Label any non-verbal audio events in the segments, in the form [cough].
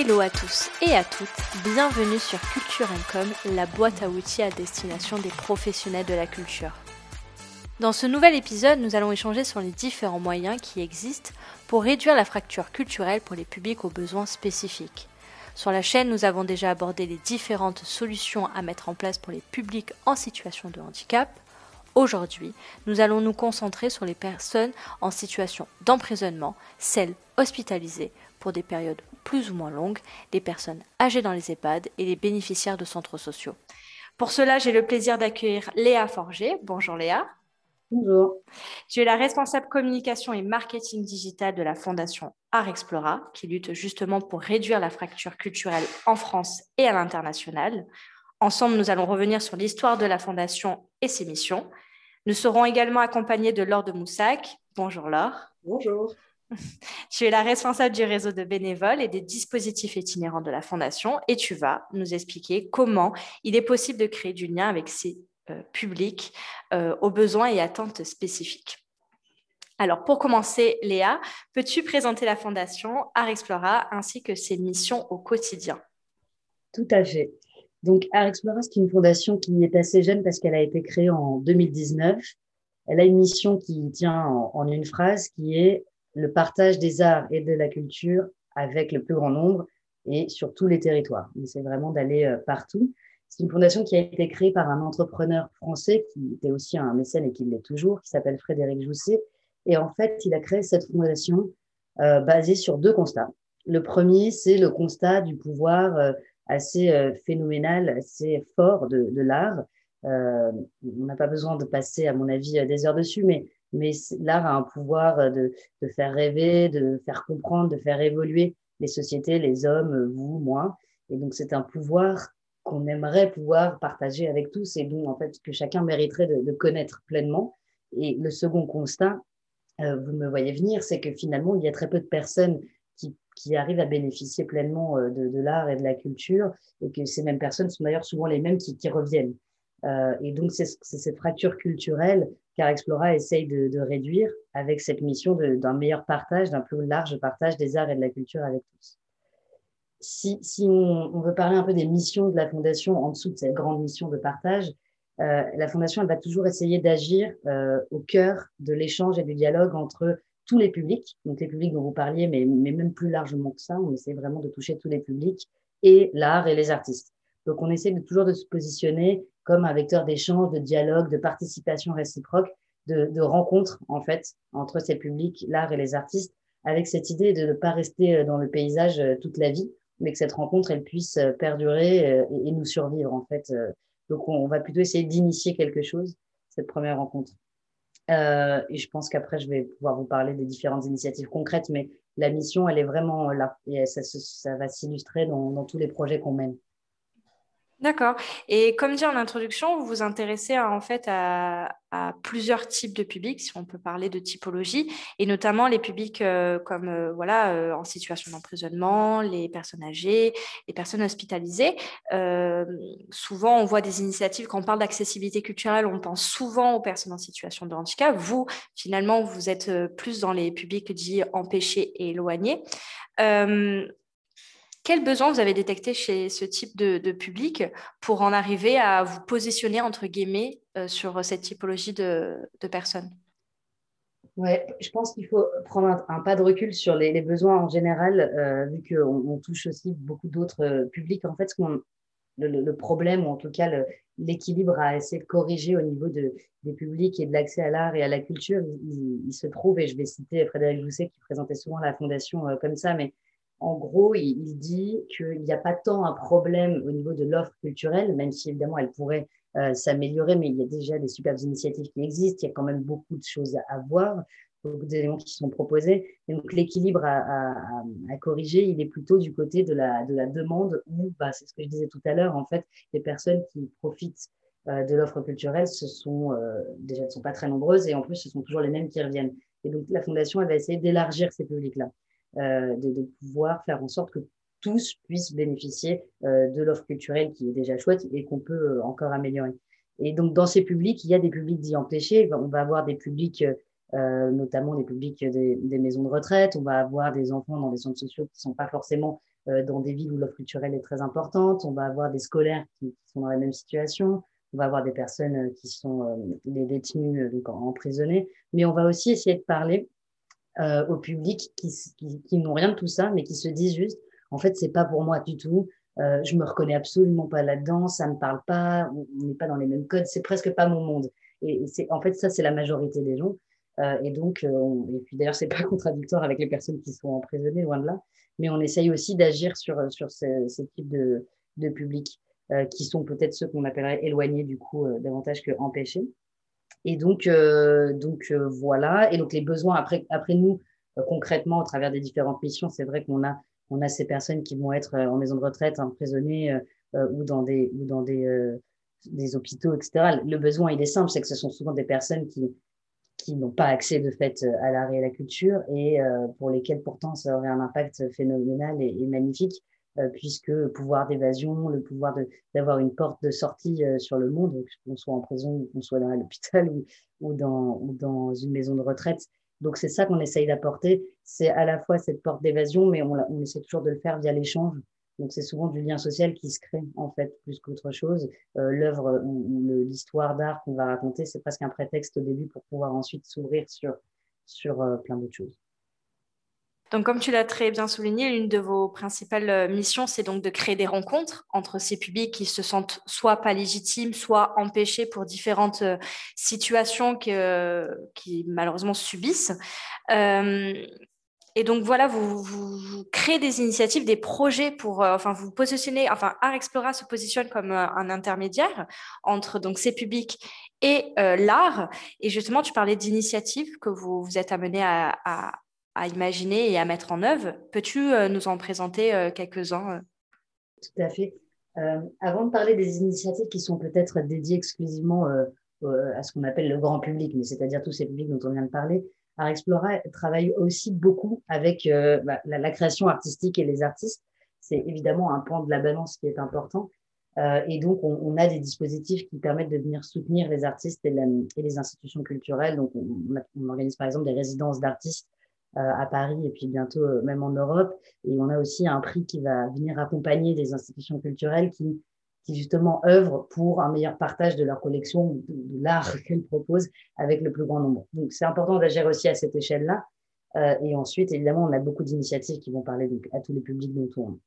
Hello à tous et à toutes, bienvenue sur Culture Com, la boîte à outils à destination des professionnels de la culture. Dans ce nouvel épisode, nous allons échanger sur les différents moyens qui existent pour réduire la fracture culturelle pour les publics aux besoins spécifiques. Sur la chaîne, nous avons déjà abordé les différentes solutions à mettre en place pour les publics en situation de handicap. Aujourd'hui, nous allons nous concentrer sur les personnes en situation d'emprisonnement, celles hospitalisées pour des périodes plus ou moins longues, les personnes âgées dans les EHPAD et les bénéficiaires de centres sociaux. Pour cela, j'ai le plaisir d'accueillir Léa Forger. Bonjour Léa. Bonjour. Tu es la responsable communication et marketing digital de la Fondation Art Explora, qui lutte justement pour réduire la fracture culturelle en France et à l'international. Ensemble, nous allons revenir sur l'histoire de la Fondation et ses missions. Nous serons également accompagnés de Laure de Moussac. Bonjour Laure. Bonjour. [laughs] Tu es la responsable du réseau de bénévoles et des dispositifs itinérants de la Fondation et tu vas nous expliquer comment il est possible de créer du lien avec ces euh, publics euh, aux besoins et attentes spécifiques. Alors, pour commencer, Léa, peux-tu présenter la Fondation Art Explora ainsi que ses missions au quotidien? Tout à fait. Donc, Art Explora, c'est une fondation qui est assez jeune parce qu'elle a été créée en 2019. Elle a une mission qui tient en une phrase qui est le partage des arts et de la culture avec le plus grand nombre et sur tous les territoires. C'est vraiment d'aller euh, partout. C'est une fondation qui a été créée par un entrepreneur français qui était aussi un mécène et qui l'est toujours, qui s'appelle Frédéric Jousset. Et en fait, il a créé cette fondation euh, basée sur deux constats. Le premier, c'est le constat du pouvoir euh, assez phénoménal, assez fort de, l'art. On n'a pas besoin de passer, à mon avis, des heures dessus, mais mais l'art a un pouvoir euh, de, de, faire rêver, de faire comprendre, de faire évoluer les sociétés, les hommes, vous, moi. Et donc, c'est un pouvoir qu'on aimerait pouvoir partager avec tous et donc, en fait, que chacun mériterait de, connaître pleinement. Et le second constat, euh, vous me voyez venir, c'est que finalement, il y a très peu de personnes qui, qui arrivent à bénéficier pleinement euh, de, l'art et de la culture et que ces mêmes personnes sont d'ailleurs souvent les mêmes qui, reviennent. Euh, et donc, c'est cette fracture culturelle car Explora essaye de, réduire avec cette mission d'un meilleur partage, d'un plus large partage des arts et de la culture avec tous. Si, si on, veut parler un peu des missions de la Fondation en dessous de cette grande mission de partage, euh, la Fondation va toujours essayer d'agir euh, au cœur de l'échange et du dialogue entre tous les publics, donc les publics dont vous parliez, mais, même plus largement que ça, on essaie vraiment de toucher tous les publics, et l'art et les artistes. Donc on essaie toujours de se positionner comme un vecteur d'échange, de dialogue, de participation réciproque, de, de rencontre en fait entre ces publics, l'art et les artistes, avec cette idée de ne pas rester euh, dans le paysage euh, toute la vie, mais que cette rencontre elle puisse euh, perdurer et, nous survivre en fait. Donc on, va plutôt essayer d'initier quelque chose cette première rencontre. Et je pense qu'après je vais pouvoir vous parler des différentes initiatives concrètes, mais la mission elle est vraiment là et ça, va s'illustrer dans tous les projets qu'on mène. D'accord. Et comme dit en introduction, vous vous intéressez à, en fait à, plusieurs types de publics, si on peut parler de typologie, et notamment les publics euh, comme euh, voilà euh, en situation d'emprisonnement, les personnes âgées, les personnes hospitalisées. Souvent, on voit des initiatives quand on parle d'accessibilité culturelle, on pense souvent aux personnes en situation de handicap. Vous, finalement, vous êtes plus dans les publics dits empêchés et éloignés. Quels besoins vous avez détectés chez ce type de, public pour en arriver à vous positionner, entre guillemets, euh, sur cette typologie de, personnes? Ouais, je pense qu'il faut prendre un, pas de recul sur les, besoins en général, euh, vu qu'on on touche aussi beaucoup d'autres euh, publics. En fait, le, problème, ou en tout cas l'équilibre à essayer de corriger au niveau de, des publics et de l'accès à l'art et à la culture, il, se trouve, et je vais citer Frédéric Jousset qui présentait souvent la fondation comme ça, mais en gros, il, dit qu'il n'y a pas tant un problème au niveau de l'offre culturelle, même si évidemment elle pourrait euh, s'améliorer, mais il y a déjà des superbes initiatives qui existent, il y a quand même beaucoup de choses à voir, beaucoup d'éléments qui sont proposés. Et donc l'équilibre à, corriger, il est plutôt du côté de la, de la demande où, bah, c'est ce que je disais tout à l'heure, en fait, les personnes qui profitent euh, de l'offre culturelle, ce sont euh, déjà, ne sont pas très nombreuses et en plus, ce sont toujours les mêmes qui reviennent. Et donc la Fondation, elle va essayer d'élargir ces publics-là de, de, pouvoir faire en sorte que tous puissent bénéficier euh, de l'offre culturelle qui est déjà chouette et qu'on peut euh, encore améliorer. Et donc, dans ces publics, il y a des publics dits empêchés. On va avoir des publics, euh, notamment des publics des, des, maisons de retraite. On va avoir des enfants dans des centres sociaux qui ne sont pas forcément dans des villes où l'offre culturelle est très importante. On va avoir des scolaires qui, sont dans la même situation. On va avoir des personnes qui sont des détenus, donc emprisonnés. Mais on va aussi essayer de parler au public qui, qui, qui n'ont rien de tout ça, mais qui se disent juste, en fait, c'est pas pour moi du tout. Euh, je me reconnais absolument pas là-dedans, ça me parle pas, on n'est pas dans les mêmes codes, c'est presque pas mon monde. Et, c'est en fait ça c'est la majorité des gens. Euh, et donc euh, et puis d'ailleurs c'est pas [laughs] contradictoire avec les personnes qui sont emprisonnées loin de là, mais on essaye aussi d'agir sur sur ce, ce type de de public euh, qui sont peut-être ceux qu'on appellerait éloignés du coup euh, davantage que empêchés. Et donc donc voilà. Et donc les besoins après après nous concrètement au travers des différentes missions, c'est vrai qu'on a on a ces personnes qui vont être euh, en maison de retraite, emprisonnées euh, euh, ou dans des, ou dans des, des hôpitaux, etc. Le besoin, il est simple, c'est que ce sont souvent des personnes qui, qui n'ont pas accès de fait à l'art et à la culture et pour lesquelles pourtant ça aurait un impact phénoménal et, magnifique puisque le pouvoir d'évasion, le pouvoir d'avoir une porte de sortie sur le monde, qu'on soit en prison qu'on soit dans l'hôpital [laughs] ou, ou, dans, une maison de retraite, donc c'est ça qu'on essaye d'apporter. C'est à la fois cette porte d'évasion, mais on, essaie toujours de le faire via l'échange. Donc c'est souvent du lien social qui se crée en fait plus qu'autre chose. Euh, L'œuvre ou l'histoire d'art qu'on va raconter, c'est presque un prétexte au début pour pouvoir ensuite s'ouvrir sur euh, plein d'autres choses. Donc, comme tu l'as très bien souligné, l'une de vos principales euh, missions, c'est donc de créer des rencontres entre ces publics qui se sentent soit pas légitimes, soit empêchés pour différentes euh, situations que, euh, qui malheureusement subissent. et donc voilà, vous, créez des initiatives, des projets pour, enfin, vous positionnez, enfin, Art Explora se positionne comme un intermédiaire entre donc ces publics et l'art. Et justement, tu parlais d'initiatives que vous vous êtes amené à, à imaginer et à mettre en œuvre. Peux-tu euh, nous en présenter euh, quelques-uns euh? Tout à fait. avant de parler des initiatives qui sont peut-être dédiées exclusivement à ce qu'on appelle le grand public, mais c'est-à-dire tous ces publics dont on vient de parler, Art Explora travaille aussi beaucoup avec bah, la, création artistique et les artistes. C'est évidemment un point de la balance qui est important. et donc, on, a des dispositifs qui permettent de venir soutenir les artistes et, les institutions culturelles. Donc, on, organise par exemple des résidences d'artistes à Paris et puis bientôt euh, même en Europe. Et on a aussi un prix qui va venir accompagner des institutions culturelles qui, qui justement œuvrent pour un meilleur partage de leur collection, de, de l'art qu'elles proposent avec le plus grand nombre. Donc c'est important d'agir aussi à cette échelle-là. Euh, et ensuite, évidemment, on a beaucoup d'initiatives qui vont parler donc, à tous les publics dont on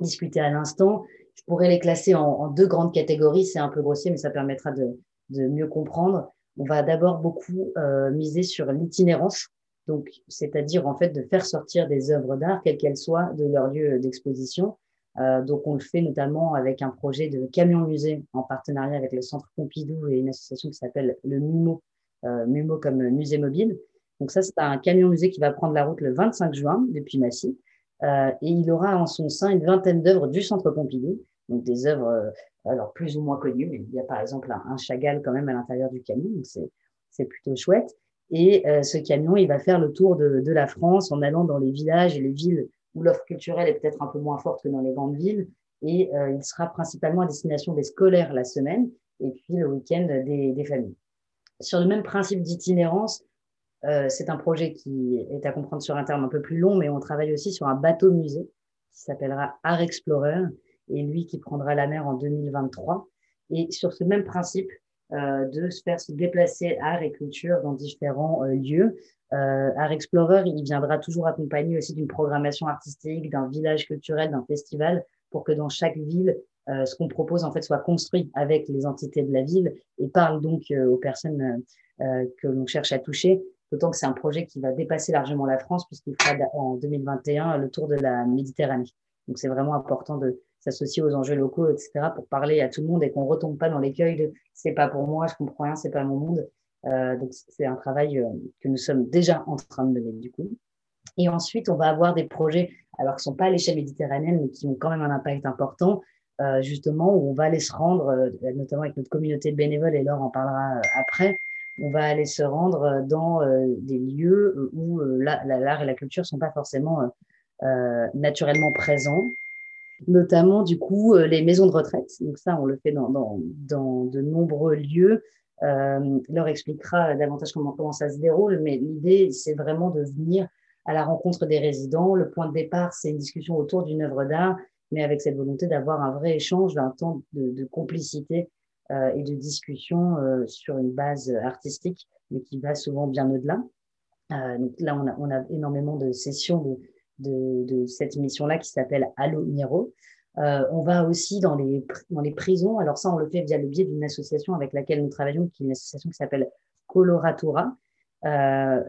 discutait à l'instant. Je pourrais les classer en, en deux grandes catégories. C'est un peu grossier, mais ça permettra de, de mieux comprendre. On va d'abord beaucoup euh, miser sur l'itinérance donc, c'est-à-dire en fait de faire sortir des œuvres d'art, quelles qu'elles soient, de leur lieu d'exposition. Euh, donc, on le fait notamment avec un projet de camion musée en partenariat avec le Centre Pompidou et une association qui s'appelle le MUMO, euh, MUMO comme musée mobile. Donc, ça, c'est un camion musée qui va prendre la route le 25 juin depuis Massy. Euh, et il aura en son sein une vingtaine d'œuvres du Centre Pompidou, donc des œuvres euh, alors plus ou moins connues. Mais il y a par exemple un, un Chagall quand même à l'intérieur du camion, donc c'est plutôt chouette. Et euh, ce camion, il va faire le tour de, de, la France en allant dans les villages et les villes où l'offre culturelle est peut-être un peu moins forte que dans les grandes villes. Et euh, il sera principalement à destination des scolaires la semaine et puis le week-end des, des, familles. Sur le même principe d'itinérance, euh, c'est un projet qui est à comprendre sur un terme un peu plus long, mais on travaille aussi sur un bateau musée qui s'appellera Art Explorer et lui qui prendra la mer en 2023. Et sur ce même principe, de se faire se déplacer art et culture dans différents euh, lieux. Euh, art Explorer, il viendra toujours accompagné aussi d'une programmation artistique, d'un village culturel, d'un festival, pour que dans chaque ville, euh, ce qu'on propose en fait soit construit avec les entités de la ville et parle donc aux personnes que l'on cherche à toucher. D'autant que c'est un projet qui va dépasser largement la France puisqu'il fera en 2021 le tour de la Méditerranée. Donc c'est vraiment important de, s'associer aux enjeux locaux, etc., pour parler à tout le monde et qu'on retombe pas dans l'écueil de c'est pas pour moi, je comprends rien, c'est pas mon monde. Euh, donc c'est un travail euh, que nous sommes déjà en train de mener du coup. Et ensuite, on va avoir des projets, alors qui sont pas à l'échelle méditerranéenne, mais qui ont quand même un impact important, euh, justement, où on va aller se rendre, notamment avec notre communauté de bénévoles, et Laure en parlera après, on va aller se rendre dans des lieux où l'art et la culture sont pas forcément naturellement présents notamment du coup euh, les maisons de retraite. Donc ça, on le fait dans, dans, dans de nombreux lieux. Euh, leur expliquera davantage comment, comment ça se déroule, mais l'idée, c'est vraiment de venir à la rencontre des résidents. Le point de départ, c'est une discussion autour d'une œuvre d'art, mais avec cette volonté d'avoir un vrai échange, un temps de, complicité euh, et de discussion euh, sur une base artistique, mais qui va souvent bien au-delà. Euh, donc là, on a, on a, énormément de sessions de, de, cette mission-là qui s'appelle Allo Miro. on va aussi dans les, dans les prisons. Alors ça, on le fait via le biais d'une association avec laquelle nous travaillons, qui est une association qui s'appelle Coloratura, euh,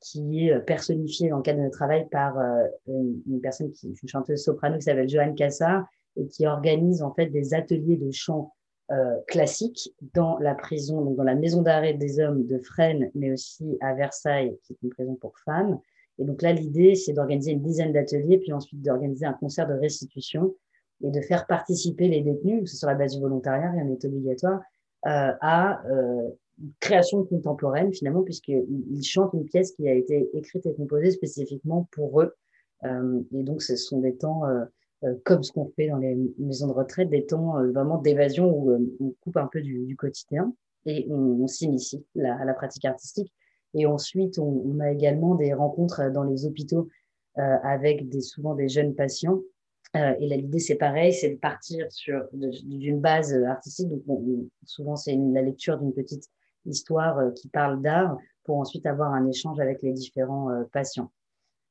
qui est personnifiée dans le cadre de notre travail par euh, une, personne qui une chanteuse soprano qui s'appelle Joanne Cassard et qui organise en fait des ateliers de chant euh, classiques dans la prison, donc dans la maison d'arrêt des hommes de Fresnes, mais aussi à Versailles, qui est une prison pour femmes. Et donc là, l'idée, c'est d'organiser une dizaine d'ateliers, puis ensuite d'organiser un concert de restitution et de faire participer les détenus, ce sur la base du volontariat, rien n'est obligatoire, euh, à euh, création contemporaine finalement, puisqu'ils chantent une pièce qui a été écrite et composée spécifiquement pour eux. Euh, et donc, ce sont des temps, comme ce qu'on fait dans les maisons de retraite, des temps vraiment d'évasion où on coupe un peu du, du quotidien et on, on s'initie à la pratique artistique. Et ensuite, on, on, a également des rencontres dans les hôpitaux avec des, souvent des jeunes patients euh, et l'idée, c'est pareil, c'est de partir sur d'une base artistique. Donc, souvent, c'est la lecture d'une petite histoire euh, qui parle d'art pour ensuite avoir un échange avec les différents euh, patients.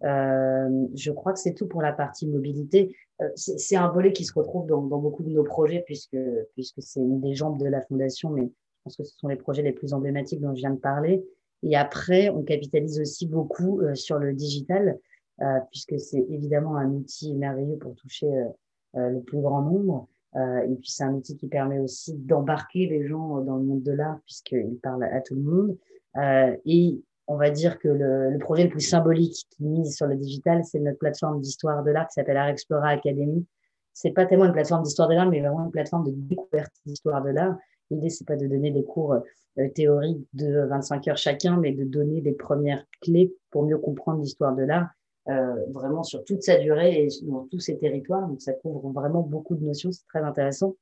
Euh, je crois que c'est tout pour la partie mobilité. c'est un volet qui se retrouve dans, dans, beaucoup de nos projets puisque, puisque c'est une des jambes de la fondation, mais je pense que ce sont les projets les plus emblématiques dont je viens de parler. Et après, on capitalise aussi beaucoup sur le digital, puisque c'est évidemment un outil merveilleux pour toucher le plus grand nombre. Euh, et puis c'est un outil qui permet aussi d'embarquer les gens dans le monde de l'art puisqu'il parle à, tout le monde. Euh, et on va dire que le, le, projet le plus symbolique qui mise sur le digital, c'est notre plateforme d'histoire de l'art qui s'appelle Art Explorer Academy. C'est pas tellement une plateforme d'histoire de l'art, mais vraiment une plateforme de découverte d'histoire de l'art. L'idée, c'est pas de donner des cours euh, théoriques de 25 heures chacun, mais de donner des premières clés pour mieux comprendre l'histoire de l'art euh, vraiment sur toute sa durée et dans tous ses territoires. Donc, ça couvre vraiment beaucoup de notions. C'est très intéressant.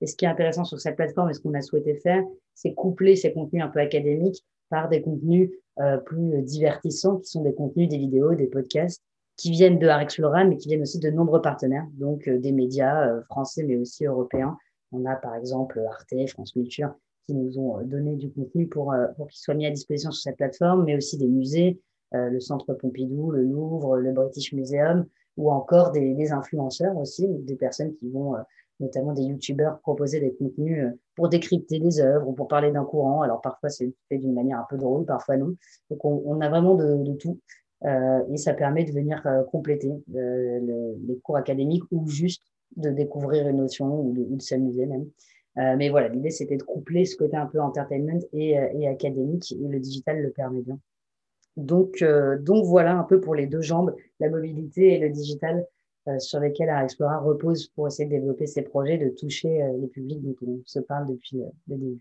Et ce qui est intéressant sur cette plateforme et ce qu'on a souhaité faire, c'est coupler ces contenus un peu académiques par des contenus euh, plus divertissants, qui sont des contenus, des vidéos, des podcasts, qui viennent de Art Explora, mais qui viennent aussi de nombreux partenaires, donc des médias français, mais aussi européens. On a par exemple Arte, France Culture, qui nous ont donné du contenu pour, pour qu'il soit mis à disposition sur cette plateforme, mais aussi des musées, euh, le Centre Pompidou, le Louvre, le British Museum, ou encore des, des influenceurs aussi, des personnes qui vont, euh, notamment des youtubeurs, proposer des contenus euh, pour décrypter des œuvres ou pour parler d'un courant. Alors parfois c'est fait d'une manière un peu drôle, parfois non. Donc on, on a vraiment de, tout. Euh, et ça permet de venir compléter le, les cours académiques ou juste de découvrir une notion ou de, s'amuser même. Euh, mais voilà, l'idée c'était de coupler ce côté un peu entertainment et, et académique et le digital le permet bien. Donc, euh, donc voilà un peu pour les deux jambes, la mobilité et le digital, euh, sur lesquels Art Explora repose pour essayer de développer ses projets, de toucher euh, les publics dont on se parle depuis le début.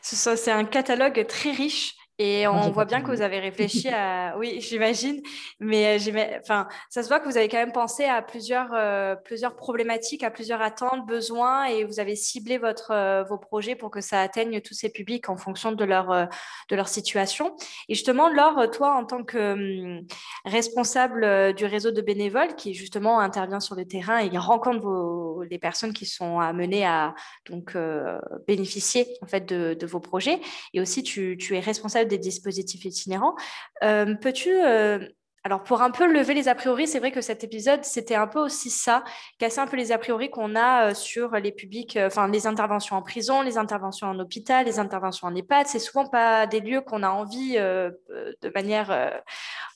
C'est un catalogue très riche et on voit bien que vous avez [laughs] réfléchi à. Oui, j'imagine. Mais euh, enfin, ça se voit que vous avez quand même pensé à plusieurs, euh, plusieurs problématiques, à plusieurs attentes, besoins, et vous avez ciblé votre, euh, vos projets pour que ça atteigne tous ces publics en fonction de leur, de leur situation. Et justement, Laure, toi, en tant que hum, responsable du réseau de bénévoles qui justement intervient sur le terrain et rencontre vos, les personnes qui sont amenées à donc, bénéficier en fait, de, de, vos projets, et aussi tu, tu es responsable des dispositifs itinérants. Euh, peux-tu euh, alors, pour un peu lever les a priori, c'est vrai que cet épisode, c'était un peu aussi ça, casser un peu les a priori qu'on a euh, sur les publics, enfin, les interventions en prison, les interventions en hôpital, les interventions en EHPAD. C'est souvent pas des lieux qu'on a envie de manière,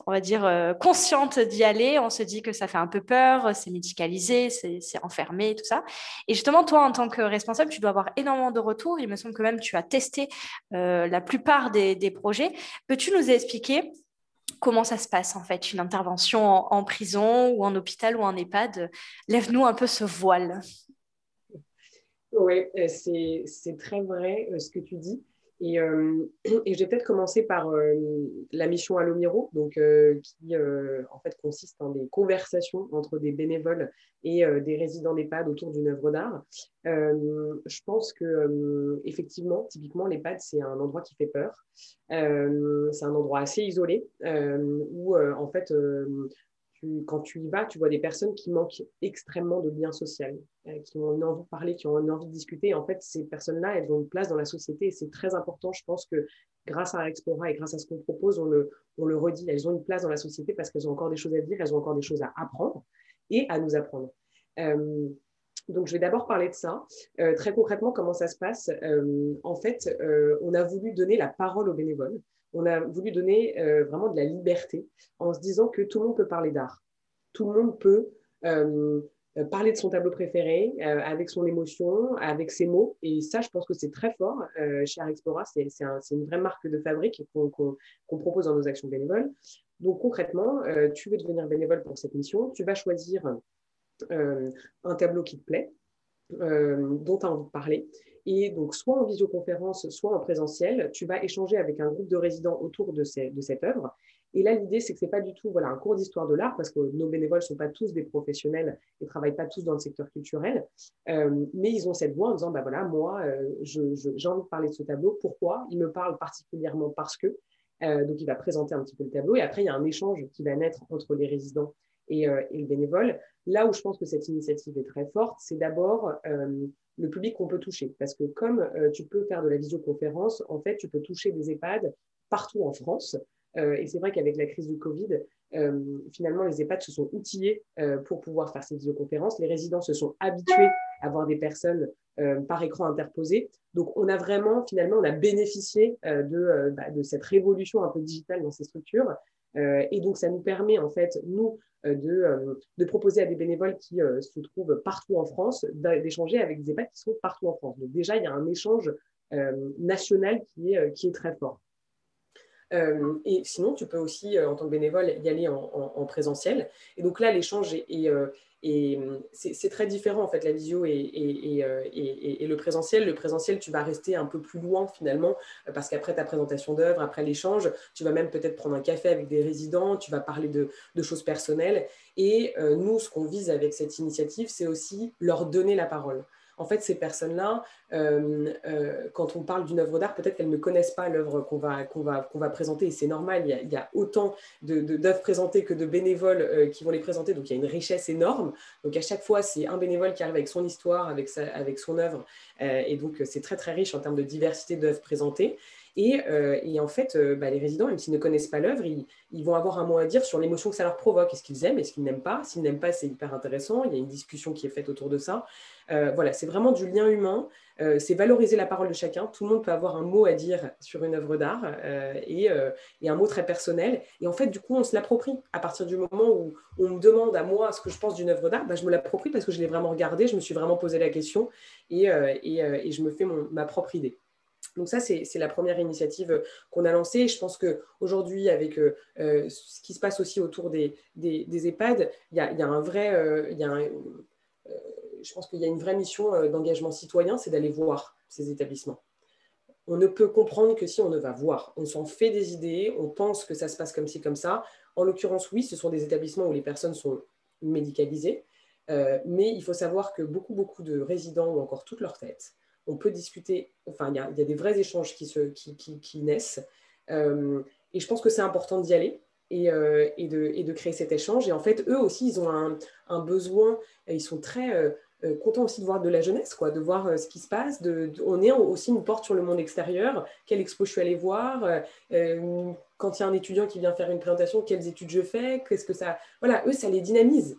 on va dire, consciente d'y aller. On se dit que ça fait un peu peur, c'est médicalisé, c'est enfermé, tout ça. Et justement, toi, en tant que responsable, tu dois avoir énormément de retours. Il me semble que même tu as testé la plupart des projets. Peux-tu nous expliquer comment ça se passe en fait, une intervention en, prison ou en hôpital ou en EHPAD Lève-nous un peu ce voile. Oui, euh, c'est très vrai euh, ce que tu dis. Et, euh, [clears throat] je vais peut-être commencer par euh, la mission Alomiro, donc, euh, qui en fait consiste en des conversations entre des bénévoles et des résidents d'EHPAD autour d'une œuvre d'art. je pense que effectivement, typiquement, l'EHPAD, c'est un endroit qui fait peur. c'est un endroit assez isolé où en fait quand tu y vas, tu vois des personnes qui manquent extrêmement de liens sociaux, euh, qui ont envie de parler, qui ont envie de discuter. En fait, ces personnes-là, elles ont une place dans la société c'est très important. Je pense que grâce à Explora et grâce à ce qu'on propose, on le, on le redit, elles ont une place dans la société parce qu'elles ont encore des choses à dire, elles ont encore des choses à apprendre et à nous apprendre. Euh, donc, je vais d'abord parler de ça. Euh, très concrètement, comment ça se passe? En fait, on a voulu donner la parole aux bénévoles on a voulu donner euh, vraiment de la liberté en se disant que tout le monde peut parler d'art. Tout le monde peut euh, parler de son tableau préféré euh, avec son émotion, avec ses mots. Et ça, je pense que c'est très fort chez Arexplora. C'est une vraie marque de fabrique qu'on propose dans nos actions bénévoles. Donc concrètement, tu veux devenir bénévole pour cette mission, tu vas choisir un tableau qui te plaît, dont tu as envie de parler. Et donc, soit en visioconférence, soit en présentiel, tu vas échanger avec un groupe de résidents autour de, cette œuvre. Et là, l'idée, c'est que ce n'est pas du tout voilà, un cours d'histoire de l'art, parce que nos bénévoles ne sont pas tous des professionnels et ne travaillent pas tous dans le secteur culturel, euh, mais ils ont cette voix en disant, bah voilà, moi, euh, j'ai envie de parler de ce tableau. Pourquoi? Il me parle particulièrement parce que. Euh, donc, il va présenter un petit peu le tableau. Et après, il y a un échange qui va naître entre les résidents et, et le bénévole. Là où je pense que cette initiative est très forte, c'est d'abord le public qu'on peut toucher. Parce que comme euh, tu peux faire de la visioconférence, en fait, tu peux toucher des EHPAD partout en France. Euh, et c'est vrai qu'avec la crise du Covid, euh, finalement, les EHPAD se sont outillés pour pouvoir faire ces visioconférences. Les résidents se sont habitués à voir des personnes par écran interposé. Donc, on a vraiment, finalement, on a bénéficié de, bah, de cette révolution un peu digitale dans ces structures. et donc, ça nous permet, en fait, nous, de, euh, de, proposer à des bénévoles qui euh, se trouvent partout en France d'échanger avec des EHPAD qui sont partout en France. Donc déjà, il y a un échange national qui est, qui est très fort. Et sinon, tu peux aussi, en tant que bénévole, y aller en, en présentiel. Et donc là, l'échange est, hum, c'est très différent, en fait, la visio et, euh, le présentiel. Le présentiel, tu vas rester un peu plus loin, finalement, euh, parce qu'après ta présentation d'œuvre, après l'échange, tu vas même peut-être prendre un café avec des résidents, tu vas parler de, choses personnelles. Et euh, nous, ce qu'on vise avec cette initiative, c'est aussi leur donner la parole en fait, ces personnes-là, euh, euh, quand on parle d'une œuvre d'art, peut-être qu'elles ne connaissent pas l'œuvre qu'on va, va, va présenter, et c'est normal, il y, a, autant d'œuvres présentées que de bénévoles euh, qui vont les présenter, donc il y a une richesse énorme. Donc à chaque fois, c'est un bénévole qui arrive avec son histoire, avec, sa, avec son œuvre, et donc c'est très très riche en termes de diversité d'œuvres présentées. Euh, et, en fait, euh, bah, les résidents, même s'ils ne connaissent pas l'œuvre, ils, vont avoir un mot à dire sur l'émotion que ça leur provoque. Est-ce qu'ils aiment, est-ce qu'ils n'aiment pas? S'ils n'aiment pas, c'est hyper intéressant. Il y a une discussion qui est faite autour de ça. Euh, voilà, c'est vraiment du lien humain. c'est valoriser la parole de chacun. Tout le monde peut avoir un mot à dire sur une œuvre d'art et, un mot très personnel. Et en fait, du coup, on se l'approprie. À partir du moment où on me demande à moi ce que je pense d'une œuvre d'art, bah, je me l'approprie parce que je l'ai vraiment regardée, je me suis vraiment posé la question et, je me fais ma propre idée. Donc ça, c'est la première initiative qu'on a lancée. Je pense qu'aujourd'hui, avec euh, euh, ce qui se passe aussi autour des, EHPAD, il y a, un vrai... Euh, je pense qu'il y a une vraie mission d'engagement citoyen, c'est d'aller voir ces établissements. On ne peut comprendre que si on ne va voir. On s'en fait des idées, on pense que ça se passe comme ci, comme ça. En l'occurrence, oui, ce sont des établissements où les personnes sont médicalisées, mais il faut savoir que beaucoup, beaucoup de résidents ont encore toute leur tête on peut discuter, enfin, il y a, des vrais échanges qui, se, qui, naissent. Euh, et je pense que c'est important d'y aller et, euh, et, de, créer cet échange. Et en fait, eux aussi, ils ont un, besoin, ils sont très euh, contents aussi de voir de la jeunesse, quoi, de voir ce qui se passe. De, on est aussi une porte sur le monde extérieur. Quelle expo je suis allée voir Quand il y a un étudiant qui vient faire une présentation, quelles études je fais Qu'est-ce que ça Voilà, eux, ça les dynamise.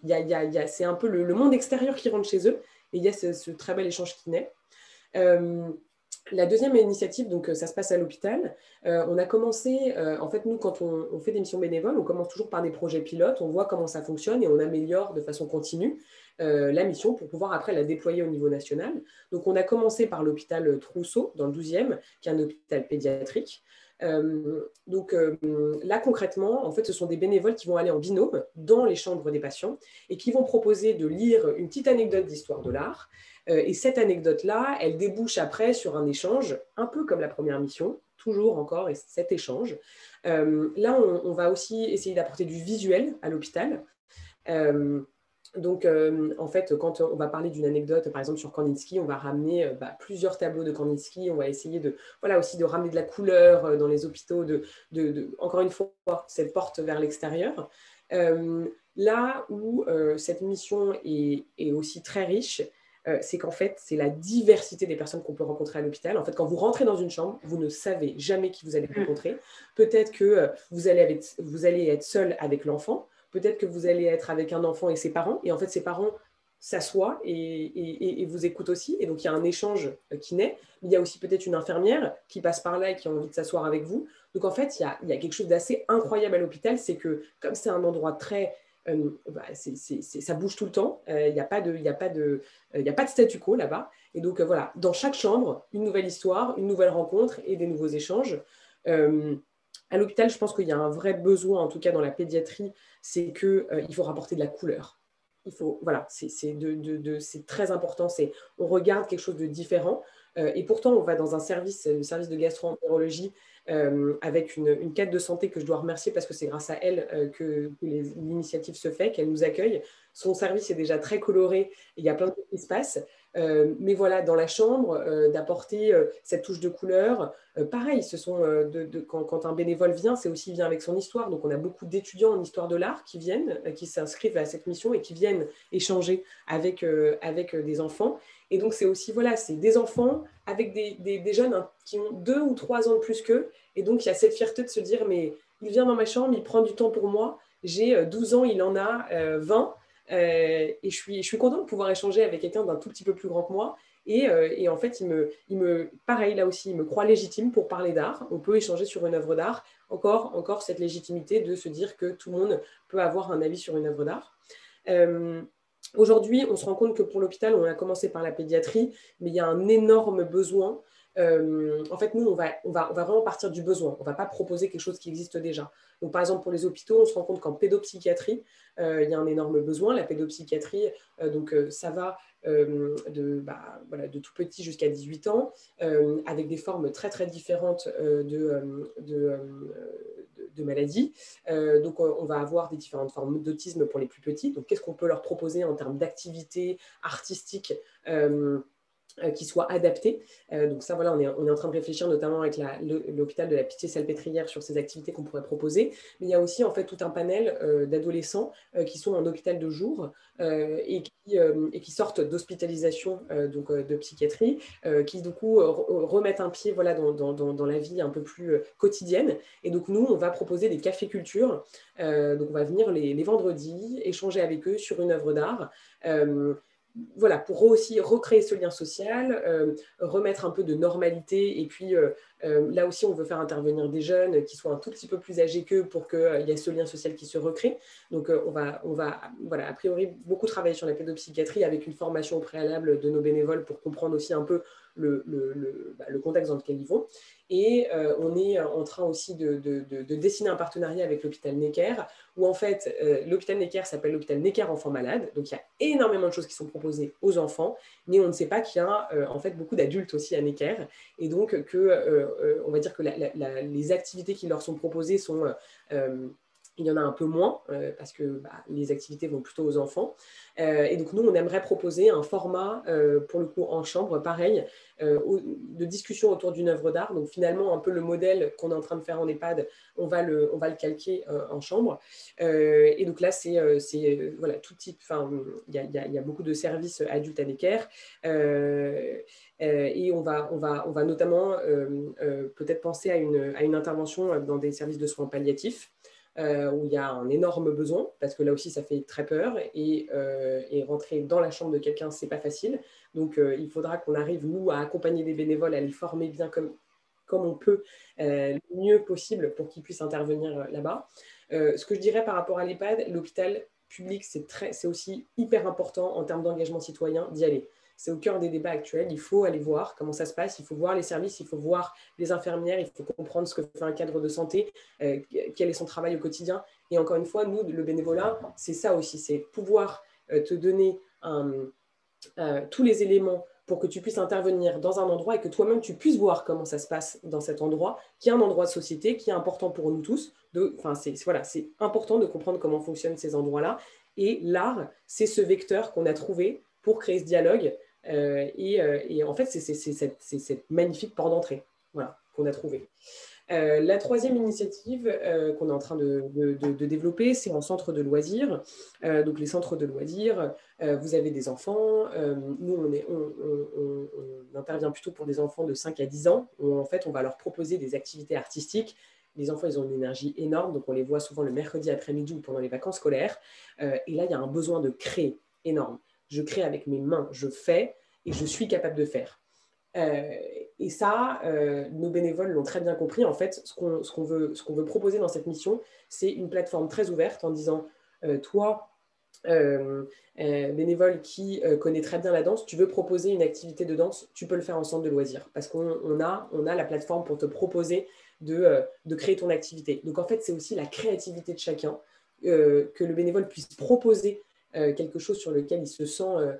C'est un peu le, monde extérieur qui rentre chez eux. Et il y a ce très bel échange qui naît. Euh, la deuxième initiative, donc ça se passe à l'hôpital. Euh, on a commencé, euh, en fait, nous, quand on, fait des missions bénévoles, on commence toujours par des projets pilotes, on voit comment ça fonctionne et on améliore de façon continue la mission pour pouvoir après la déployer au niveau national. Donc, on a commencé par l'hôpital Trousseau, dans le 12e, qui est un hôpital pédiatrique. donc là, concrètement, en fait, ce sont des bénévoles qui vont aller en binôme dans les chambres des patients et qui vont proposer de lire une petite anecdote d'histoire de l'art et cette anecdote-là, elle débouche après sur un échange, un peu comme la première mission, toujours encore et cet échange. là, on, va aussi essayer d'apporter du visuel à l'hôpital. Donc, euh, en fait, quand on va parler d'une anecdote, par exemple sur Kandinsky, on va ramener euh, bah, plusieurs tableaux de Kandinsky. On va essayer de, voilà, aussi de ramener de la couleur euh, dans les hôpitaux, de, encore une fois, cette porte vers l'extérieur. là où cette mission est, aussi très riche, c'est qu'en fait, c'est la diversité des personnes qu'on peut rencontrer à l'hôpital. En fait, quand vous rentrez dans une chambre, vous ne savez jamais qui vous allez mm. rencontrer. Peut-être que vous allez, vous allez être seul avec l'enfant. Peut-être que vous allez être avec un enfant et ses parents, et en fait, ses parents s'assoient et, vous écoutent aussi. Et donc, il y a un échange qui naît. il y a aussi peut-être une infirmière qui passe par là et qui a envie de s'asseoir avec vous. Donc, en fait, il y a, quelque chose d'assez incroyable à l'hôpital. C'est que, comme c'est un endroit très. Euh, bah, ça bouge tout le temps. Euh, il n'y euh, a pas de statu quo là-bas. Et donc, voilà, dans chaque chambre, une nouvelle histoire, une nouvelle rencontre et des nouveaux échanges. À l'hôpital, je pense qu'il y a un vrai besoin, en tout cas dans la pédiatrie, c'est qu'il faut rapporter de la couleur. Il faut, voilà, c'est très important. On regarde quelque chose de différent. Et pourtant, on va dans un service, le service de gastro-entérologie, euh, avec une, une, quête de santé que je dois remercier parce que c'est grâce à elle que, l'initiative se fait, qu'elle nous accueille. Son service est déjà très coloré, il y a plein de. Euh, mais voilà, dans la chambre, euh, d'apporter euh, cette touche de couleur. pareil, ce sont de, quand, un bénévole vient, c'est aussi vient avec son histoire. Donc, on a beaucoup d'étudiants en histoire de l'art qui viennent, qui s'inscrivent à cette mission et qui viennent échanger avec, avec des enfants. Et donc, c'est aussi, voilà, c'est des enfants avec des, des, jeunes hein, qui ont deux ou trois ans de plus qu'eux. Et donc, il y a cette fierté de se dire, mais il vient dans ma chambre, il prend du temps pour moi. J'ai 12 ans, il en a 20. Euh, et je suis, je suis contente de pouvoir échanger avec quelqu'un d'un tout petit peu plus grand que moi. Et, euh, et, en fait, il me, il me, pareil là aussi, il me croit légitime pour parler d'art. On peut échanger sur une œuvre d'art. Encore, encore cette légitimité de se dire que tout le monde peut avoir un avis sur une œuvre d'art. Euh, aujourd'hui, on se rend compte que pour l'hôpital, on a commencé par la pédiatrie, mais il y a un énorme besoin euh, en fait, nous, on va, on, va, on va vraiment partir du besoin. On ne va pas proposer quelque chose qui existe déjà. Donc, par exemple, pour les hôpitaux, on se rend compte qu'en pédopsychiatrie, euh, il y a un énorme besoin. La pédopsychiatrie, euh, donc, ça va de, bah, voilà, de tout petit jusqu'à 18 ans, avec des formes très, très différentes de, de, de maladies. donc, on va avoir des différentes formes d'autisme pour les plus petits. Donc, qu'est-ce qu'on peut leur proposer en termes d'activité artistique qui soit adapté. Euh, donc ça, voilà, on est, on est, en train de réfléchir notamment avec l'hôpital de la Pitié-Salpêtrière sur ces activités qu'on pourrait proposer. Mais il y a aussi en fait tout un panel euh, d'adolescents qui sont en hôpital de jour et qui, et, qui, sortent d'hospitalisation donc de psychiatrie, qui du coup remettent un pied voilà, dans, dans, dans, la vie un peu plus quotidienne. Et donc nous, on va proposer des cafés culture. donc on va venir les, les, vendredis, échanger avec eux sur une œuvre d'art voilà, pour aussi recréer ce lien social, euh, remettre un peu de normalité. Et puis euh, euh, là aussi, on veut faire intervenir des jeunes qui soient un tout petit peu plus âgés qu'eux pour qu'il y ait ce lien social qui se recrée. Donc on va, on va, voilà, a priori, beaucoup travailler sur la pédopsychiatrie avec une formation au préalable de nos bénévoles pour comprendre aussi un peu le, bah, contexte dans lequel ils vont. Et euh, on est en train aussi de, dessiner un partenariat avec l'hôpital Necker, où en fait, euh, l'hôpital Necker s'appelle l'hôpital Necker Enfants Malades. Donc il y a énormément de choses qui sont proposées aux enfants, mais on ne sait pas qu'il y a euh, en fait beaucoup d'adultes aussi à Necker. Et donc, que, on va dire que les activités qui leur sont proposées sont il y en a un peu moins euh, parce que bah, les activités vont plutôt aux enfants. Euh, et donc nous, on aimerait proposer un format, euh, pour le coup, en chambre, pareil, de discussion autour d'une œuvre d'art. Donc finalement, un peu le modèle qu'on est en train de faire en EHPAD, on va le, on va le calquer en chambre. et donc là, c'est voilà, tout type, il y a, y a, beaucoup de services adultes à l'équerre. Et on va, on, va, on va notamment peut-être penser à une, intervention dans des services de soins palliatifs. Euh, où il y a un énorme besoin, parce que là aussi, ça fait très peur, et, euh, rentrer dans la chambre de quelqu'un, c'est pas facile. Donc, euh, il faudra qu'on arrive, nous, à accompagner des bénévoles, à les former bien comme, comme on peut, le mieux possible pour qu'ils puissent intervenir là-bas. ce que je dirais par rapport à l'EHPAD, l'hôpital public, c'est aussi hyper important en termes d'engagement citoyen d'y aller c'est au cœur des débats actuels. Il faut aller voir comment ça se passe, il faut voir les services, il faut voir les infirmières, il faut comprendre ce que fait un cadre de santé, euh, quel est son travail au quotidien. Et encore une fois, nous, le bénévolat, c'est ça aussi, c'est pouvoir euh, te donner un, tous les éléments pour que tu puisses intervenir dans un endroit et que toi-même tu puisses voir comment ça se passe dans cet endroit, qui est un endroit de société, qui est important pour nous tous. Enfin, c'est voilà, c'est important de comprendre comment fonctionnent ces endroits-là. Et l'art, c'est ce vecteur qu'on a trouvé pour créer ce dialogue. Euh, euh, et, en fait, c'est cette, magnifique porte d'entrée voilà, qu'on a trouvé. Euh, la troisième initiative qu'on est en train de, développer, c'est en centre de loisirs. Donc les centres de loisirs, vous avez des enfants. nous, on, on, intervient plutôt pour des enfants de 5 à 10 ans. En fait, on va leur proposer des activités artistiques. Les enfants, ils ont une énergie énorme, donc on les voit souvent le mercredi après-midi ou pendant les vacances scolaires. et là, il y a un besoin de créer énorme. Je crée avec mes mains, je fais et je suis capable de faire. Euh, et ça, euh, nos bénévoles l'ont très bien compris. En fait, ce qu'on veut, proposer dans cette mission, c'est une plateforme très ouverte en disant, euh, toi, bénévole qui connaît très bien la danse, tu veux proposer une activité de danse, tu peux le faire en centre de loisirs parce qu'on a, la plateforme pour te proposer de créer ton activité. Donc en fait, c'est aussi la créativité de chacun, que le bénévole puisse proposer quelque chose sur lequel il se sent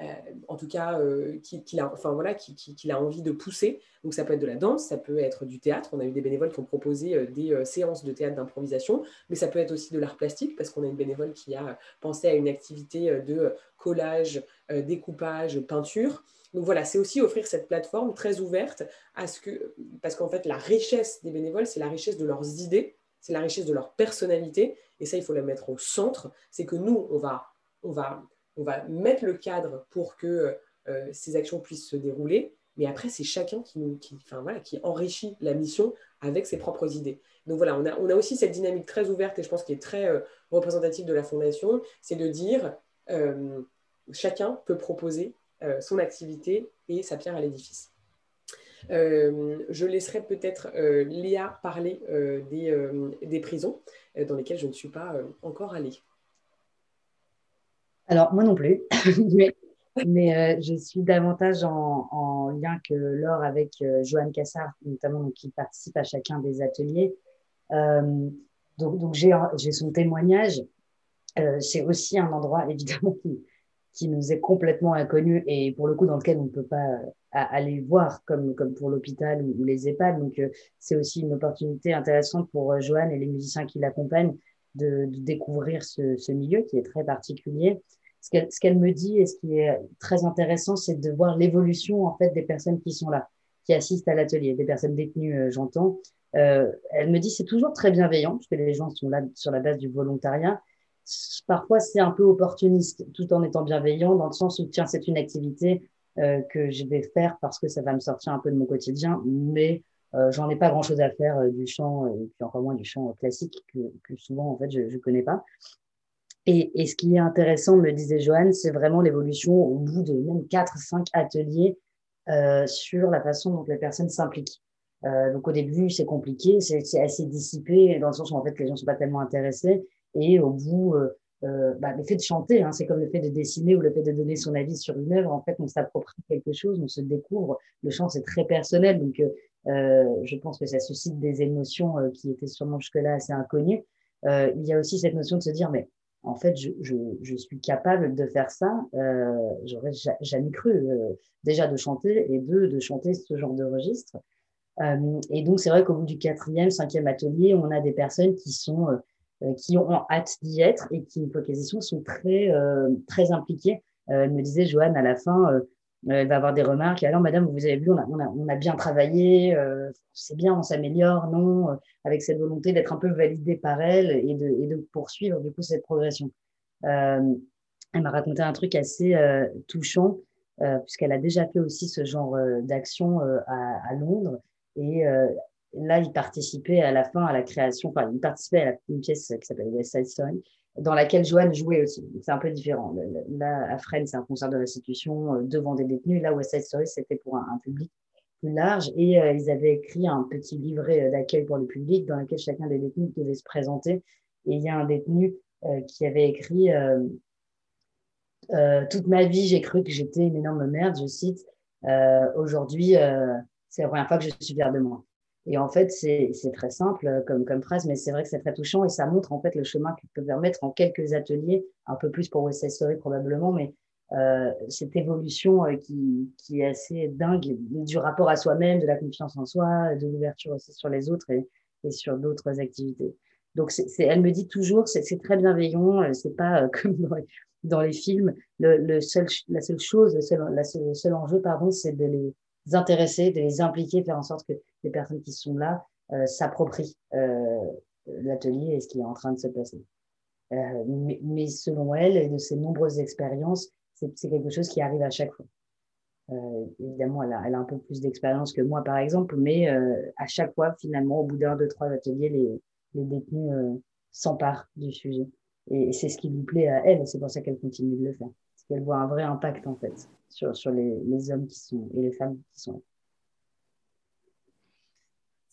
euh, en tout cas, euh, qu'il a, enfin, voilà, qui a envie de pousser. Donc ça peut être de la danse, ça peut être du théâtre. On a eu des bénévoles qui ont proposé euh, des séances de théâtre d'improvisation, mais ça peut être aussi de l'art plastique, parce qu'on a une bénévole qui a pensé à une activité de collage, découpage, peinture. Donc voilà, c'est aussi offrir cette plateforme très ouverte à ce que, parce qu'en fait, la richesse des bénévoles, c'est la richesse de leurs idées, c'est la richesse de leur personnalité, et ça, il faut la mettre au centre. C'est que nous, on va, on va on va mettre le cadre pour que euh, ces actions puissent se dérouler. Mais après, c'est chacun qui, nous, qui, enfin, qui enrichit la mission avec ses propres idées. Donc voilà, on a, on a aussi cette dynamique très ouverte et je pense qui est très euh, représentative de la Fondation, c'est de dire euh, chacun peut proposer son activité et sa pierre à l'édifice. Je laisserai peut-être Léa parler des, des, prisons dans lesquelles je ne suis pas encore allée. Alors, moi non plus, [laughs] mais, euh, je suis davantage en, lien que Laure avec euh, Joanne Cassard, notamment qui participe à chacun des ateliers. Euh, donc, donc j'ai son témoignage. c'est aussi un endroit, évidemment, qui, qui, nous est complètement inconnu et pour le coup, dans lequel on ne peut pas aller voir comme, comme pour l'hôpital ou, les EHPAD. Donc, c'est aussi une opportunité intéressante pour Joanne et les musiciens qui l'accompagnent de, de, découvrir ce, ce, milieu qui est très particulier ce qu'elle me dit et ce qui est très intéressant, c'est de voir l'évolution en fait des personnes qui sont là, qui assistent à l'atelier, des personnes détenues, euh, j'entends. Euh, elle me dit c'est toujours très bienveillant parce que les gens sont là sur la base du volontariat. Parfois c'est un peu opportuniste, tout en étant bienveillant dans le sens où tiens c'est une activité euh, que je vais faire parce que ça va me sortir un peu de mon quotidien, mais euh, j'en ai pas grand chose à faire euh, du chant et puis encore moins du chant classique que, souvent en fait je, je connais pas. Et, ce qui est intéressant, me disait Joanne, c'est vraiment l'évolution au bout de même 4-5 ateliers euh, sur la façon dont les personnes s'impliquent. Donc au début, c'est compliqué, c'est assez dissipé, dans le sens où en fait les gens ne sont pas tellement intéressés. Et au bout, euh, bah, le fait de chanter, hein, c'est comme le fait de dessiner ou le fait de donner son avis sur une œuvre. En fait, on s'approprie quelque chose, on se découvre. Le chant, c'est très personnel, donc je pense que ça suscite des émotions qui étaient sûrement jusque-là assez inconnues. il y a aussi cette notion de se dire, mais en fait, je, je, suis capable de faire ça. Euh, J'aurais jamais cru, euh, déjà de chanter et deux, de chanter ce genre de registre. Euh, et donc, c'est vrai qu'au bout du quatrième, cinquième atelier, on a des personnes qui sont euh, qui ont hâte d'y être et qui, une fois qu'elles y sont, sont très, euh, très impliquées. elle me disait, Joanne, à la fin, euh, elle va avoir des remarques. Alors, madame, vous avez vu, on a, on a, on a bien travaillé, euh, c'est bien, on s'améliore, non, euh, avec cette volonté d'être un peu validée par elle et de, et de poursuivre du coup cette progression. elle m'a raconté un truc assez touchant, puisqu'elle a déjà fait aussi ce genre d'action à, à, Londres. Et là, il participait à la fin à la création, enfin, il participait à une pièce qui s'appelle West Side Story, dans laquelle Joanne jouait aussi. C'est un peu différent. Là, à Fresnes, c'est un concert de restitution euh, devant des détenus. Là, West Side Story, c'était pour un, public plus large. Et euh, ils avaient écrit un petit livret euh, d'accueil pour le public dans lequel chacun des détenus devait se présenter. Et il y a un détenu qui avait écrit Toute ma vie, j'ai cru que j'étais une énorme merde, je cite. Aujourd'hui, c'est la première fois que je suis fier de moi. Et en fait, c'est très simple euh, comme, comme phrase, mais c'est vrai que c'est très touchant et ça montre en fait le chemin que peut permettre en quelques ateliers, un peu plus pour West Story probablement, mais cette évolution qui, qui, est assez dingue du rapport à soi-même, de la confiance en soi, de l'ouverture aussi sur les autres et, et sur d'autres activités. Donc, c'est, elle me dit toujours, c'est, très bienveillant, c'est pas [laughs] comme dans les, films. Le, le seul, la seule chose, le seul, seul, seul enjeu, pardon, c'est de les intéresser, de les impliquer, faire en sorte que les personnes qui sont là euh, s'approprient euh, l'atelier et ce qui est en train de se passer. Euh, mais, selon elle et de ses nombreuses expériences, c'est, quelque chose qui arrive à chaque fois. Évidemment, elle a, un peu plus d'expérience que moi, par exemple, mais à chaque fois, finalement, au bout d'un, deux, trois ateliers, les, les détenus s'emparent du sujet. Et, c'est ce qui lui plaît à elle, c'est pour ça qu'elle continue de le faire. Parce qu'elle voit un vrai impact, en fait, sur, sur les, les hommes qui sont, et les femmes qui sont là.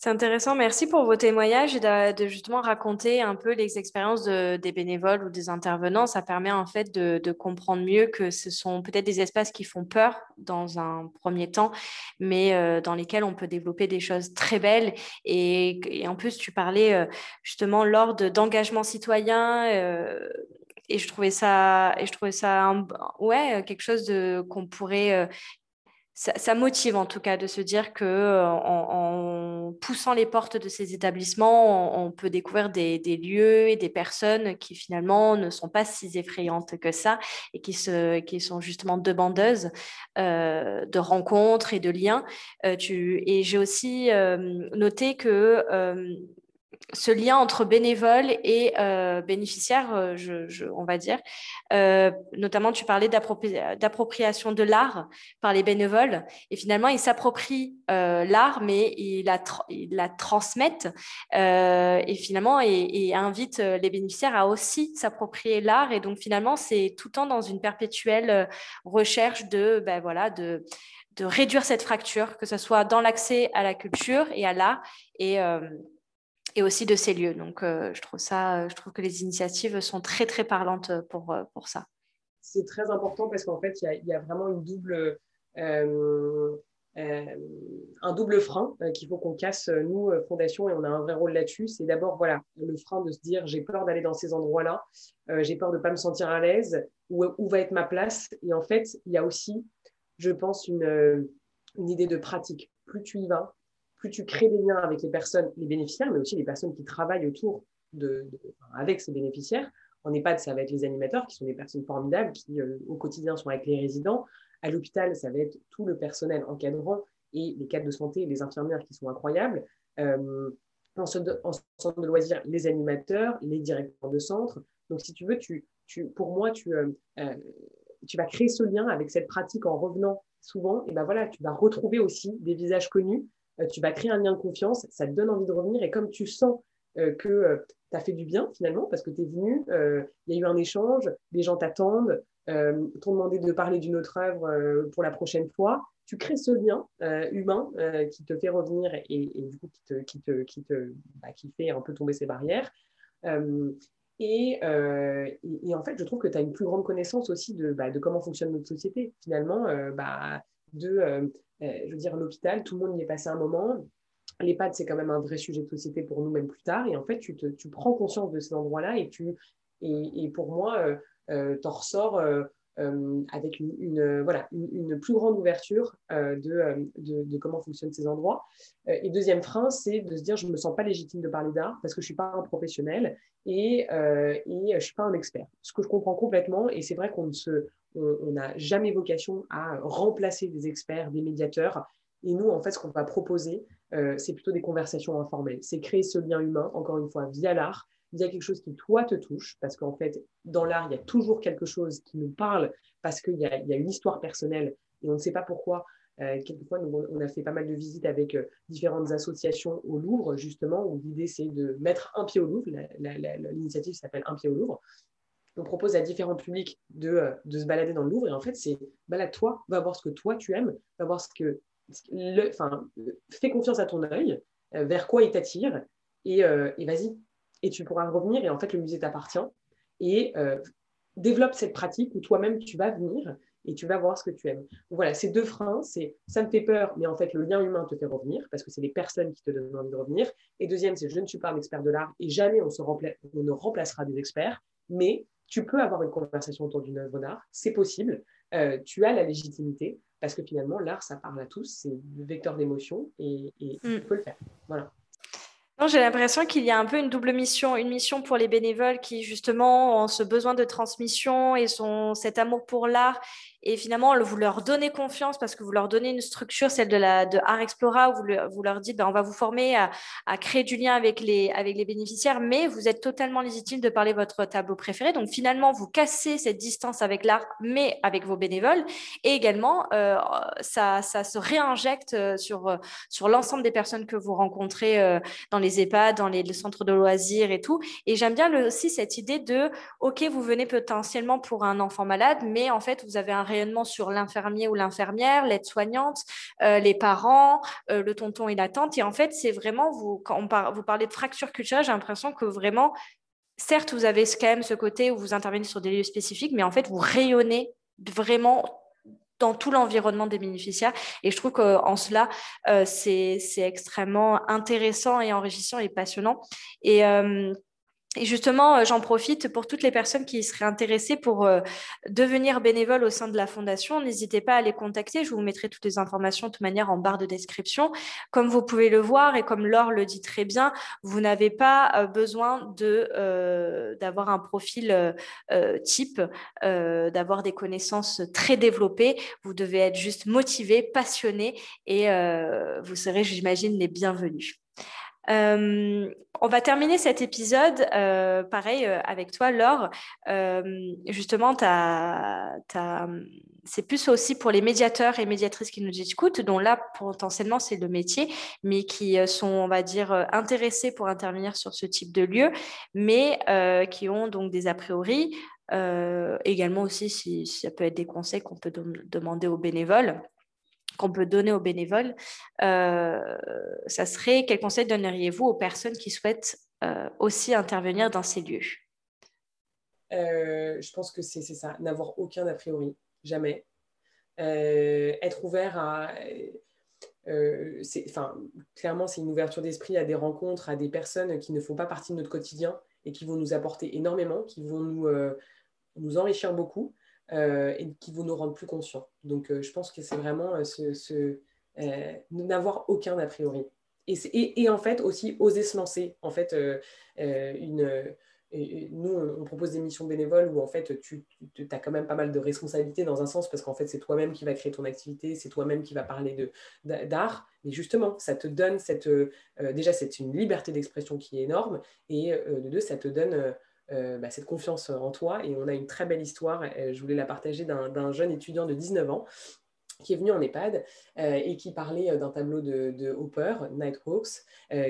C'est intéressant. Merci pour vos témoignages et de, justement raconter un peu les expériences des bénévoles ou des intervenants. Ça permet en fait de, comprendre mieux que ce sont peut-être des espaces qui font peur dans un premier temps, mais euh, dans lesquels on peut développer des choses très belles. Et, en plus, tu parlais euh, justement lors d'engagement citoyen. Euh, et je trouvais ça, et je trouvais ça ouais, quelque chose qu'on pourrait ça, motive en tout cas de se dire que euh, en, poussant les portes de ces établissements, on, peut découvrir des, lieux et des personnes qui finalement ne sont pas si effrayantes que ça et qui, se, qui sont justement demandeuses euh, de rencontres et de liens. Euh, tu, et j'ai aussi noté que ce lien entre bénévoles et euh, euh, on va dire. Euh, notamment, tu parlais d'appropriation de l'art par les bénévoles. Et finalement, ils s'approprient l'art, mais ils la, transmettent. et finalement, et, invitent les bénéficiaires à aussi s'approprier l'art. Et donc, finalement, c'est tout le temps dans une perpétuelle recherche de, ben, voilà, de réduire cette fracture, que ce soit dans l'accès à la culture et à l'art. Et et aussi de ces lieux. Donc, euh, je, trouve ça, je trouve que les initiatives sont très, très parlantes pour, euh, pour ça. C'est très important parce qu'en fait, il y, a vraiment une double, euh, un double frein qu'il faut qu'on casse, nous, Fondation, et on a un vrai rôle là-dessus. C'est d'abord, voilà, le frein de se dire j'ai peur d'aller dans ces endroits-là, j'ai peur de ne pas me sentir à l'aise, où, où, va être ma place Et en fait, il y a aussi, je pense, une, une idée de pratique. Plus tu y vas, plus tu crées des liens avec les personnes, les bénéficiaires, mais aussi les personnes qui travaillent autour de, avec ces bénéficiaires. En EHPAD, ça va être les animateurs, qui sont des personnes formidables, qui euh, au quotidien sont avec les résidents. À l'hôpital, ça va être tout le personnel encadrant et les cadres de santé, les infirmières qui sont incroyables. Euh, en, centre de, loisirs, les animateurs, les directeurs de centre. Donc, si tu veux, tu, tu, pour moi, tu, euh, tu vas créer ce lien avec cette pratique en revenant souvent. Et ben voilà, tu vas retrouver aussi des visages connus euh, tu vas créer un lien de confiance, ça te donne envie de revenir. Et comme tu sens euh, que euh, tu as fait du bien finalement, parce que tu es venu, il y a eu un échange, les gens t'attendent, t'ont demandé de parler d'une autre œuvre pour la prochaine fois, tu crées ce lien humain qui te fait revenir et, du coup qui, te, qui, te, qui, te, bah, qui fait un peu tomber ces barrières. Et, en fait, je trouve que tu as une plus grande connaissance aussi de, bah, comment fonctionne notre société. Finalement, bah, de euh, je veux dire, l'hôpital, tout le monde y est passé un moment. L'EHPAD, c'est quand même un vrai sujet de société pour nous, même plus tard. Et en fait, tu, te, tu prends conscience de ces endroits-là et, et, et pour moi, euh, euh t'en ressors euh, avec une, voilà, une, plus grande ouverture de, de, de, comment fonctionnent ces endroits. et deuxième frein, c'est de se dire, je ne me sens pas légitime de parler d'art parce que je ne suis pas un professionnel et, et je ne suis pas un expert. Ce que je comprends complètement, et c'est vrai qu'on ne se on n'a jamais vocation à remplacer des experts, des médiateurs. Et nous, en fait, ce qu'on va proposer, euh, c'est plutôt des conversations informelles. C'est créer ce lien humain, encore une fois, via l'art, via quelque chose qui, toi, te touche. Parce qu'en fait, dans l'art, il y a toujours quelque chose qui nous parle parce qu'il y, a une histoire personnelle et on ne sait pas pourquoi. Euh, quelquefois, on a fait pas mal de visites avec euh, différentes associations au Louvre, justement, où l'idée, c'est de mettre un pied au Louvre. L'initiative s'appelle Un pied au Louvre on propose à différents publics de, euh, de, se balader dans le Louvre. Et en fait, c'est balade-toi, va voir ce que toi tu aimes, va voir ce que. Le, enfin, fais confiance à ton œil, euh, vers quoi il t'attire, et, euh, et vas-y. Et tu pourras revenir, et en fait, le musée t'appartient. Et développe cette pratique où toi-même tu vas venir et tu vas voir ce que tu aimes. voilà, ces deux freins, c'est ça me fait peur, mais en fait, le lien humain te fait revenir parce que c'est les personnes qui te donnent envie de revenir. Et deuxième, c'est je ne suis pas un expert de l'art et jamais on, on ne remplacera des experts, mais tu peux avoir une conversation autour d'une œuvre d'art, c'est possible. tu as la légitimité parce que finalement, l'art, ça parle à tous, c'est le vecteur d'émotion et, et mm. tu peux le faire. Voilà. Non, j'ai l'impression qu'il y a un peu une double mission, une mission pour les bénévoles qui justement ont ce besoin de transmission et sont cet amour pour l'art et finalement vous leur donnez confiance parce que vous leur donnez une structure, celle de, la, de Art Explora, où vous, leur dites ben, on va vous former à, créer du lien avec les, bénéficiaires, mais vous êtes totalement légitime de parler votre tableau préféré. Donc finalement, vous cassez cette distance avec l'art, mais avec vos bénévoles. Et également, euh, ça, se réinjecte euh, sur, euh, sur l'ensemble des personnes que vous rencontrez dans les EHPAD, dans les, centres de loisirs et tout. Et j'aime bien aussi cette idée de, OK, vous venez potentiellement pour un enfant malade, mais en fait, vous avez un sur l'infirmier ou l'infirmière, l'aide-soignante, euh, les parents, euh, le tonton et la tante. Et en fait, c'est vraiment, vous, quand on vous parlez de fracture culturelle, j'ai l'impression que vraiment, certes, vous avez quand même ce côté où vous intervenez sur des lieux spécifiques, mais en fait, vous rayonnez vraiment dans tout l'environnement des bénéficiaires. Et je trouve qu'en cela, euh, c'est extrêmement intéressant et enrichissant et passionnant. Et et justement, euh, j'en profite pour toutes les personnes qui seraient intéressées pour euh, devenir bénévoles au sein de la fondation. N'hésitez pas à les contacter. Je vous mettrai toutes les informations de toute manière en barre de description. Comme vous pouvez le voir et comme Laure le dit très bien, vous n'avez pas euh, besoin d'avoir un profil type, d'avoir des connaissances très développées. Vous devez être juste motivé, passionné et vous serez, j'imagine, les bienvenus. Euh, on va terminer cet épisode, euh, pareil, euh, avec toi, Laure. justement, c'est plus aussi pour les médiateurs et médiatrices qui nous écoutent, dont là, potentiellement, c'est le métier, mais qui sont, on va dire, intéressés pour intervenir sur ce type de lieu, mais qui ont donc des a priori. également aussi, si, ça peut être des conseils qu'on peut demander aux bénévoles qu'on peut donner aux bénévoles, euh, ça serait quel conseil donneriez-vous aux personnes qui souhaitent euh, aussi intervenir dans ces lieux? Euh, Je pense que c'est ça, n'avoir aucun a priori, jamais. être ouvert à... clairement, c'est une ouverture d'esprit à des rencontres, à des personnes qui ne font pas partie de notre quotidien et qui vont nous apporter énormément, qui vont nous enrichir beaucoup. Euh, et qui vont nous rendre plus conscients. Donc, euh, je pense que c'est vraiment euh, ce, n'avoir aucun a priori. Et, en fait, aussi oser se lancer. En fait, nous, on, propose des missions bénévoles où en fait, tu, as quand même pas mal de responsabilités dans un sens parce qu'en fait, c'est toi-même qui va créer ton activité, c'est toi-même qui va parler d'art. Mais justement, ça te donne cette. déjà, c'est une liberté d'expression qui est énorme. Et de deux, ça te donne euh, bah, cette confiance en toi. Et on a une très belle histoire, euh, je voulais la partager d'un jeune étudiant de 19 ans qui est venu en EHPAD euh, et qui parlait d'un tableau de, Hopper, Nighthawks,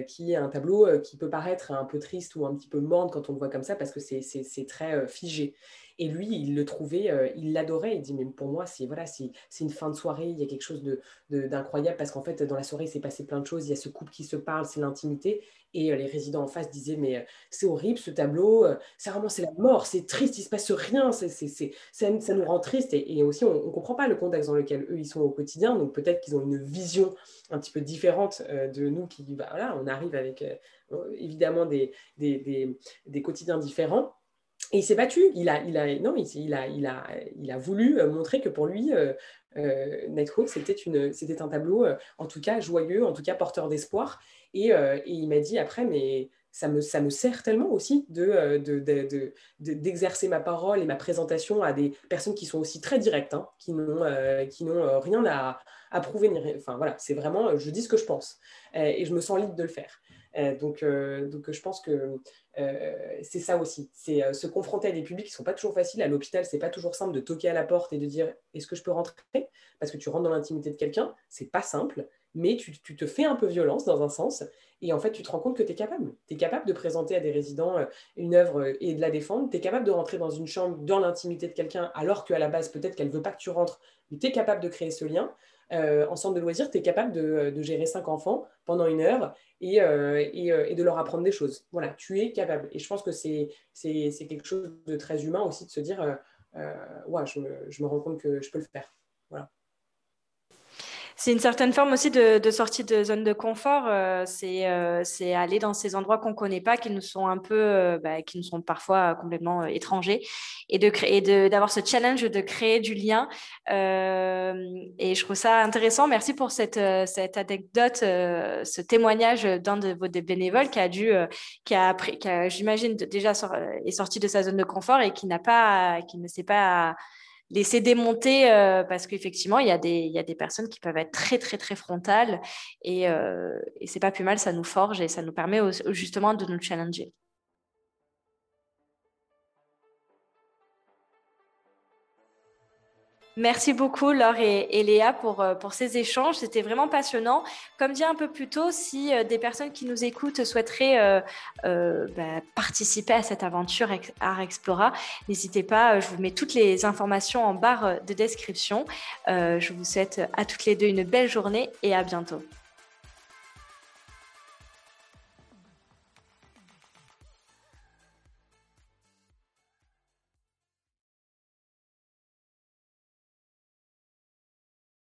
qui est un tableau qui peut paraître un peu triste ou un petit peu morne quand on le voit comme ça parce que c'est très figé. Et lui, il le trouvait, euh, il l'adorait. Il dit, mais pour moi, c'est voilà, une fin de soirée, il y a quelque chose d'incroyable parce qu'en fait, dans la soirée, il s'est passé plein de choses. Il y a ce couple qui se parle, c'est l'intimité. Et euh, les résidents en face disaient, mais euh, c'est horrible ce tableau, c'est vraiment c'est la mort, c'est triste, il se passe rien, ça, nous rend triste. Et, aussi, on ne comprend pas le contexte dans lequel eux, ils sont au quotidien. Donc peut-être qu'ils ont une vision un petit peu différente de nous qui, bah, voilà, on arrive avec évidemment des quotidiens différents. Et il s'est battu. Il a, non, il, a, voulu euh, montrer que pour lui, euh, euh c'était, un tableau, euh, en tout cas joyeux, en tout cas porteur d'espoir. Et, il m'a dit après, mais ça me, sert tellement aussi de, de, de, d'exercer ma parole et ma présentation à des personnes qui sont aussi très directes, hein, qui n'ont, qui n'ont rien à, à prouver. Enfin voilà, c'est vraiment, je dis ce que je pense. et je me sens libre de le faire. Donc, donc je pense que euh, c'est ça aussi, c'est euh, se confronter à des publics qui ne sont pas toujours faciles. À l'hôpital, c'est pas toujours simple de toquer à la porte et de dire est-ce que je peux rentrer? Parce que tu rentres dans l'intimité de quelqu'un, c'est pas simple, mais tu, te fais un peu violence dans un sens, et en fait, tu te rends compte que tu es capable. Tu es capable de présenter à des résidents euh, une œuvre et de la défendre. Tu es capable de rentrer dans une chambre, dans l'intimité de quelqu'un, alors qu'à la base, peut-être qu'elle ne veut pas que tu rentres, mais tu es capable de créer ce lien. Euh, en centre de loisirs, tu es capable de, gérer cinq enfants pendant une heure et, euh, euh, et, de leur apprendre des choses. Voilà, tu es capable. Et je pense que c'est quelque chose de très humain aussi de se dire, je me, je me, rends compte que je peux le faire. Voilà. C'est une certaine forme aussi de, sortie de zone de confort. Euh, euh, c'est aller dans ces endroits qu'on ne connaît pas, qui nous sont un peu, euh, bah, qui nous sont parfois complètement étrangers, et de d'avoir ce challenge de créer du lien. et je trouve ça intéressant. Merci pour cette, cette anecdote, ce témoignage d'un de vos bénévoles qui a dû, qui a, qui a j'imagine déjà est sorti de sa zone de confort et qui n'a pas, qui ne sait pas laisser démonter euh, parce qu'effectivement, il y, a des, il y a des personnes qui peuvent être très, très, très frontales et, euh, et c'est pas plus mal, ça nous forge et ça nous permet justement de nous challenger. Merci beaucoup Laure et, Léa pour, euh, pour ces échanges. C'était vraiment passionnant. Comme dit un peu plus tôt, si euh, des personnes qui nous écoutent souhaiteraient euh, bah, participer à cette aventure Art Explora, n'hésitez pas. Je vous mets toutes les informations en barre de description. je vous souhaite à toutes les deux une belle journée et à bientôt.